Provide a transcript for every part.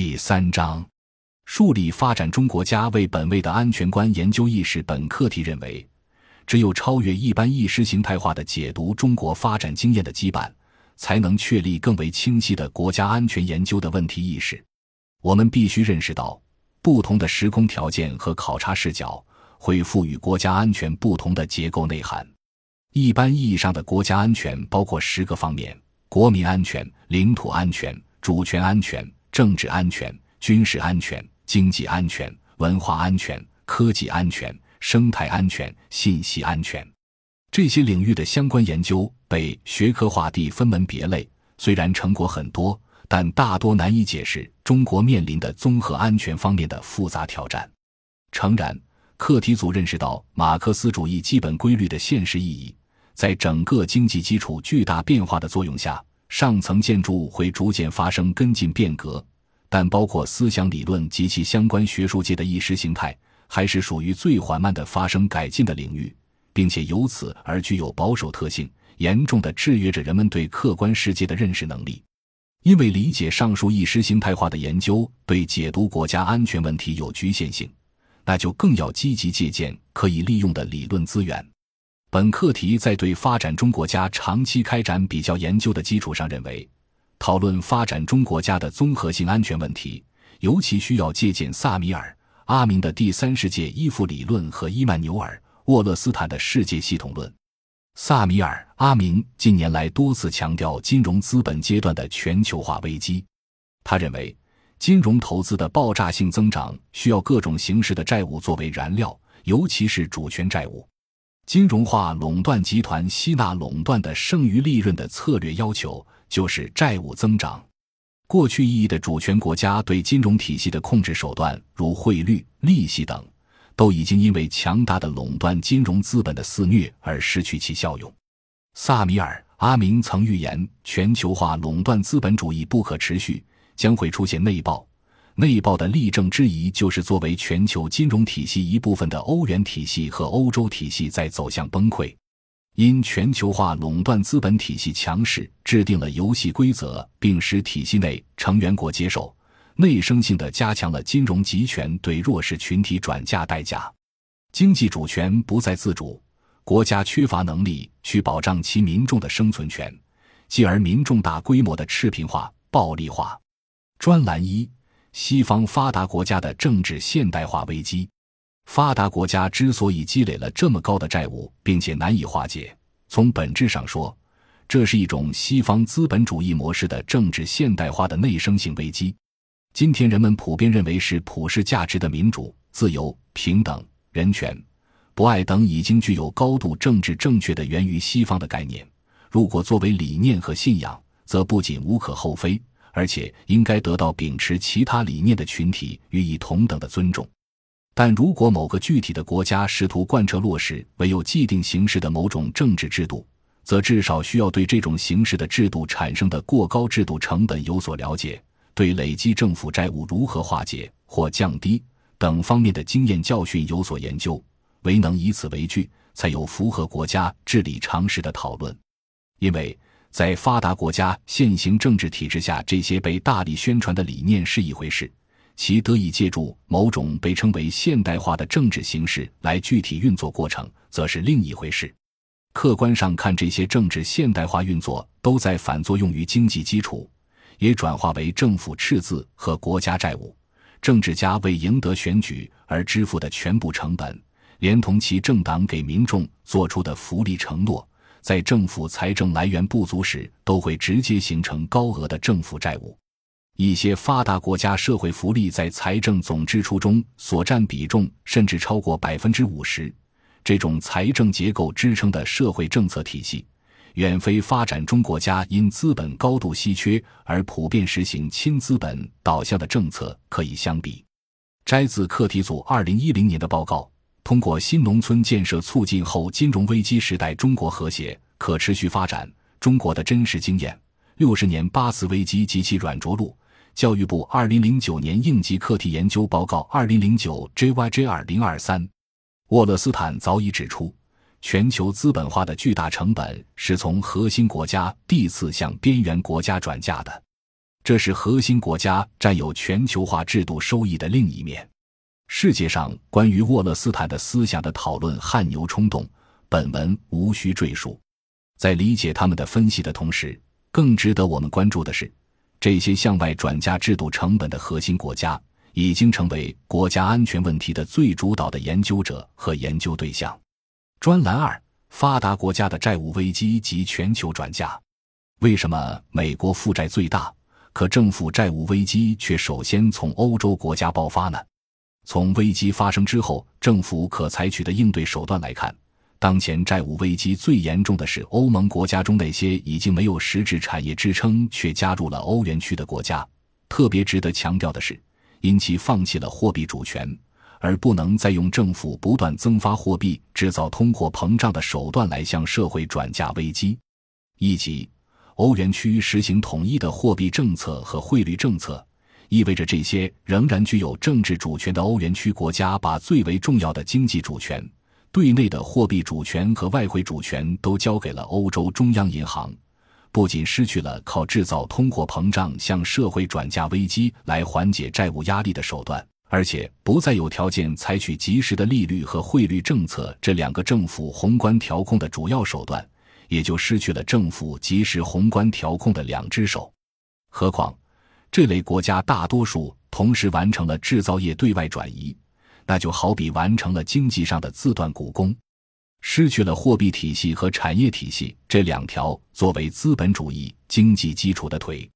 第三章，树立发展中国家为本位的安全观研究意识。本课题认为，只有超越一般意识形态化的解读中国发展经验的羁绊，才能确立更为清晰的国家安全研究的问题意识。我们必须认识到，不同的时空条件和考察视角会赋予国家安全不同的结构内涵。一般意义上的国家安全包括十个方面：国民安全、领土安全、主权安全。政治安全、军事安全、经济安全、文化安全、科技安全、生态安全、信息安全，这些领域的相关研究被学科化地分门别类。虽然成果很多，但大多难以解释中国面临的综合安全方面的复杂挑战。诚然，课题组认识到马克思主义基本规律的现实意义，在整个经济基础巨大变化的作用下。上层建筑会逐渐发生跟进变革，但包括思想理论及其相关学术界的意识形态，还是属于最缓慢的发生改进的领域，并且由此而具有保守特性，严重的制约着人们对客观世界的认识能力。因为理解上述意识形态化的研究对解读国家安全问题有局限性，那就更要积极借鉴可以利用的理论资源。本课题在对发展中国家长期开展比较研究的基础上，认为讨论发展中国家的综合性安全问题，尤其需要借鉴萨米尔、阿明的第三世界依附理论和伊曼纽尔、沃勒斯坦的世界系统论。萨米尔、阿明近年来多次强调金融资本阶段的全球化危机。他认为，金融投资的爆炸性增长需要各种形式的债务作为燃料，尤其是主权债务。金融化垄断集团吸纳垄断的剩余利润的策略要求就是债务增长。过去意义的主权国家对金融体系的控制手段，如汇率、利息等，都已经因为强大的垄断金融资本的肆虐而失去其效用。萨米尔·阿明曾预言，全球化垄断资本主义不可持续，将会出现内爆。内爆的例证之一，就是作为全球金融体系一部分的欧元体系和欧洲体系在走向崩溃，因全球化垄断资本体系强势制定了游戏规则，并使体系内成员国接受，内生性的加强了金融集权对弱势群体转嫁代价，经济主权不再自主，国家缺乏能力去保障其民众的生存权，继而民众大规模的赤贫化、暴力化。专栏一。西方发达国家的政治现代化危机，发达国家之所以积累了这么高的债务，并且难以化解，从本质上说，这是一种西方资本主义模式的政治现代化的内生性危机。今天人们普遍认为是普世价值的民主、自由、平等、人权、博爱等，已经具有高度政治正确的源于西方的概念。如果作为理念和信仰，则不仅无可厚非。而且应该得到秉持其他理念的群体予以同等的尊重，但如果某个具体的国家试图贯彻落实唯有既定形式的某种政治制度，则至少需要对这种形式的制度产生的过高制度成本有所了解，对累积政府债务如何化解或降低等方面的经验教训有所研究，唯能以此为据，才有符合国家治理常识的讨论，因为。在发达国家现行政治体制下，这些被大力宣传的理念是一回事，其得以借助某种被称为现代化的政治形式来具体运作过程，则是另一回事。客观上看，这些政治现代化运作都在反作用于经济基础，也转化为政府赤字和国家债务。政治家为赢得选举而支付的全部成本，连同其政党给民众做出的福利承诺。在政府财政来源不足时，都会直接形成高额的政府债务。一些发达国家社会福利在财政总支出中所占比重甚至超过百分之五十。这种财政结构支撑的社会政策体系，远非发展中国家因资本高度稀缺而普遍实行亲资本导向的政策可以相比。摘自课题组二零一零年的报告。通过新农村建设促进后金融危机时代中国和谐可持续发展中国的真实经验。六十年八次危机及其软着陆。教育部二零零九年应急课题研究报告二零零九 JYJ 二零二三。沃勒斯坦早已指出，全球资本化的巨大成本是从核心国家递次向边缘国家转嫁的。这是核心国家占有全球化制度收益的另一面。世界上关于沃勒斯坦的思想的讨论汗牛充栋，本文无需赘述。在理解他们的分析的同时，更值得我们关注的是，这些向外转嫁制度成本的核心国家，已经成为国家安全问题的最主导的研究者和研究对象。专栏二：发达国家的债务危机及全球转嫁。为什么美国负债最大，可政府债务危机却首先从欧洲国家爆发呢？从危机发生之后，政府可采取的应对手段来看，当前债务危机最严重的是欧盟国家中那些已经没有实质产业支撑却加入了欧元区的国家。特别值得强调的是，因其放弃了货币主权，而不能再用政府不断增发货币制造通货膨胀的手段来向社会转嫁危机。一级，欧元区实行统一的货币政策和汇率政策。意味着这些仍然具有政治主权的欧元区国家，把最为重要的经济主权、对内的货币主权和外汇主权都交给了欧洲中央银行，不仅失去了靠制造通货膨胀向社会转嫁危机来缓解债务压力的手段，而且不再有条件采取及时的利率和汇率政策这两个政府宏观调控的主要手段，也就失去了政府及时宏观调控的两只手。何况。这类国家大多数同时完成了制造业对外转移，那就好比完成了经济上的自断骨功，失去了货币体系和产业体系这两条作为资本主义经济基础的腿。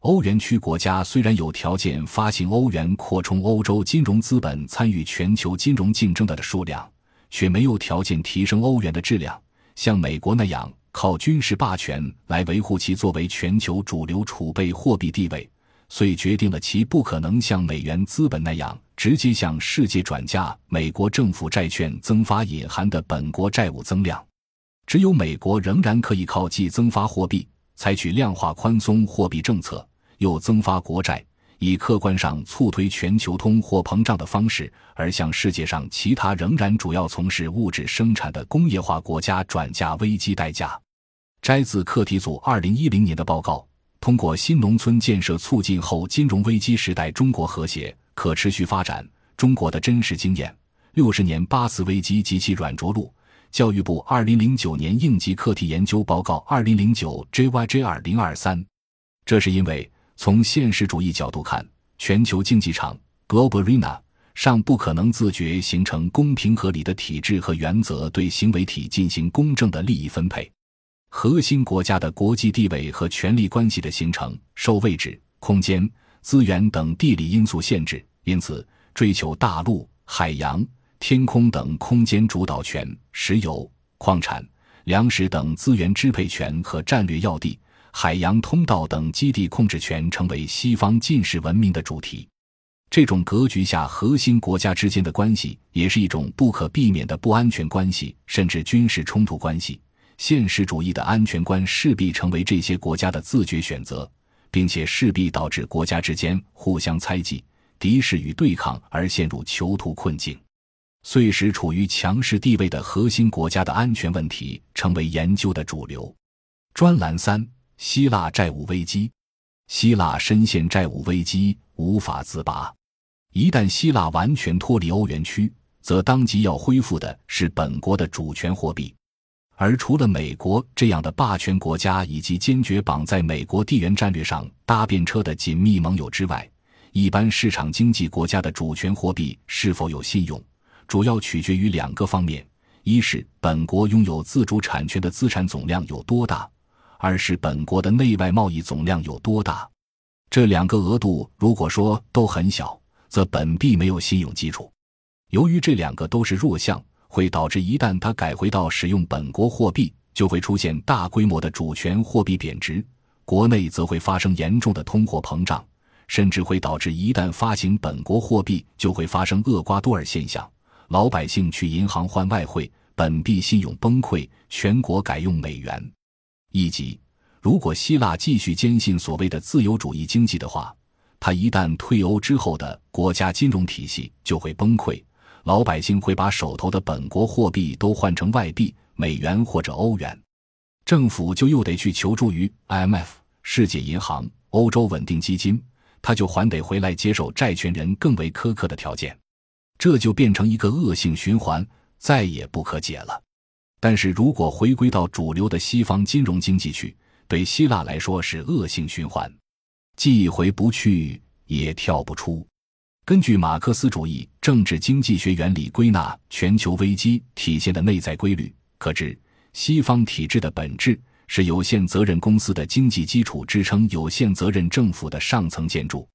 欧元区国家虽然有条件发行欧元扩充欧洲金融资本参与全球金融竞争的数量，却没有条件提升欧元的质量，像美国那样靠军事霸权来维护其作为全球主流储备货币地位。遂决定了其不可能像美元资本那样直接向世界转嫁美国政府债券增发隐含的本国债务增量，只有美国仍然可以靠既增发货币，采取量化宽松货币政策，又增发国债，以客观上促推全球通货膨胀的方式，而向世界上其他仍然主要从事物质生产的工业化国家转嫁危机代价。摘自课题组二零一零年的报告。通过新农村建设促进后金融危机时代中国和谐可持续发展中国的真实经验。六十年八次危机及其软着陆。教育部二零零九年应急课题研究报告二零零九 JYJ 二零二三。这是因为从现实主义角度看，全球竞技场 Global Arena 尚不可能自觉形成公平合理的体制和原则，对行为体进行公正的利益分配。核心国家的国际地位和权力关系的形成，受位置、空间、资源等地理因素限制，因此追求大陆、海洋、天空等空间主导权、石油、矿产、粮食等资源支配权和战略要地、海洋通道等基地控制权，成为西方近世文明的主题。这种格局下，核心国家之间的关系，也是一种不可避免的不安全关系，甚至军事冲突关系。现实主义的安全观势必成为这些国家的自觉选择，并且势必导致国家之间互相猜忌、敌视与对抗，而陷入囚徒困境，遂使处于强势地位的核心国家的安全问题成为研究的主流。专栏三：希腊债务危机。希腊深陷债务危机，无法自拔。一旦希腊完全脱离欧元区，则当即要恢复的是本国的主权货币。而除了美国这样的霸权国家以及坚决绑在美国地缘战略上搭便车的紧密盟友之外，一般市场经济国家的主权货币是否有信用，主要取决于两个方面：一是本国拥有自主产权的资产总量有多大；二是本国的内外贸易总量有多大。这两个额度如果说都很小，则本币没有信用基础。由于这两个都是弱项。会导致一旦它改回到使用本国货币，就会出现大规模的主权货币贬值，国内则会发生严重的通货膨胀，甚至会导致一旦发行本国货币，就会发生厄瓜多尔现象，老百姓去银行换外汇，本币信用崩溃，全国改用美元。以及，如果希腊继续坚信所谓的自由主义经济的话，它一旦退欧之后的国家金融体系就会崩溃。老百姓会把手头的本国货币都换成外币，美元或者欧元，政府就又得去求助于 IMF、世界银行、欧洲稳定基金，他就还得回来接受债权人更为苛刻的条件，这就变成一个恶性循环，再也不可解了。但是如果回归到主流的西方金融经济去，对希腊来说是恶性循环，既回不去也跳不出。根据马克思主义政治经济学原理归纳全球危机体现的内在规律，可知西方体制的本质是有限责任公司的经济基础支撑有限责任政府的上层建筑。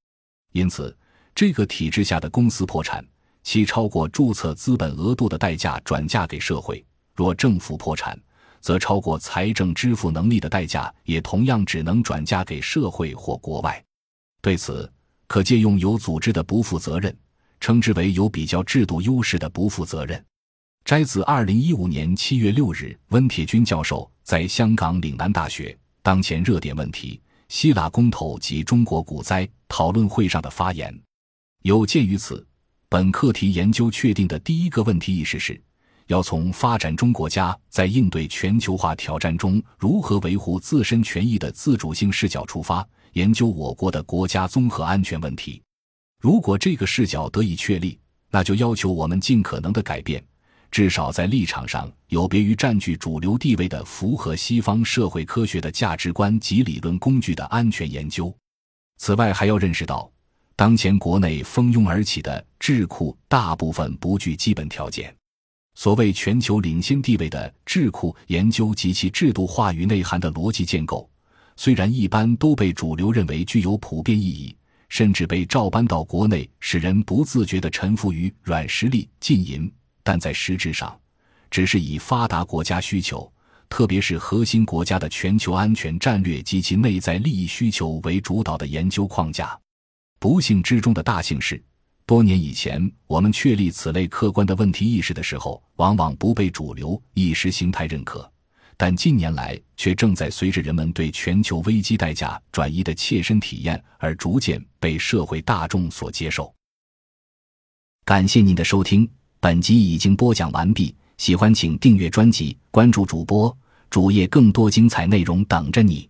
因此，这个体制下的公司破产，其超过注册资本额度的代价转嫁给社会；若政府破产，则超过财政支付能力的代价也同样只能转嫁给社会或国外。对此。可借用有组织的不负责任，称之为有比较制度优势的不负责任。摘自二零一五年七月六日温铁军教授在香港岭南大学当前热点问题——希腊公投及中国股灾讨论会上的发言。有鉴于此，本课题研究确定的第一个问题意识是，要从发展中国家在应对全球化挑战中如何维护自身权益的自主性视角出发。研究我国的国家综合安全问题，如果这个视角得以确立，那就要求我们尽可能的改变，至少在立场上有别于占据主流地位的符合西方社会科学的价值观及理论工具的安全研究。此外，还要认识到，当前国内蜂拥而起的智库大部分不具基本条件。所谓全球领先地位的智库研究及其制度化与内涵的逻辑建构。虽然一般都被主流认为具有普遍意义，甚至被照搬到国内，使人不自觉地臣服于软实力禁淫，但在实质上，只是以发达国家需求，特别是核心国家的全球安全战略及其内在利益需求为主导的研究框架。不幸之中的大幸是，多年以前我们确立此类客观的问题意识的时候，往往不被主流意识形态认可。但近年来却正在随着人们对全球危机代价转移的切身体验而逐渐被社会大众所接受。感谢您的收听，本集已经播讲完毕。喜欢请订阅专辑，关注主播主页，更多精彩内容等着你。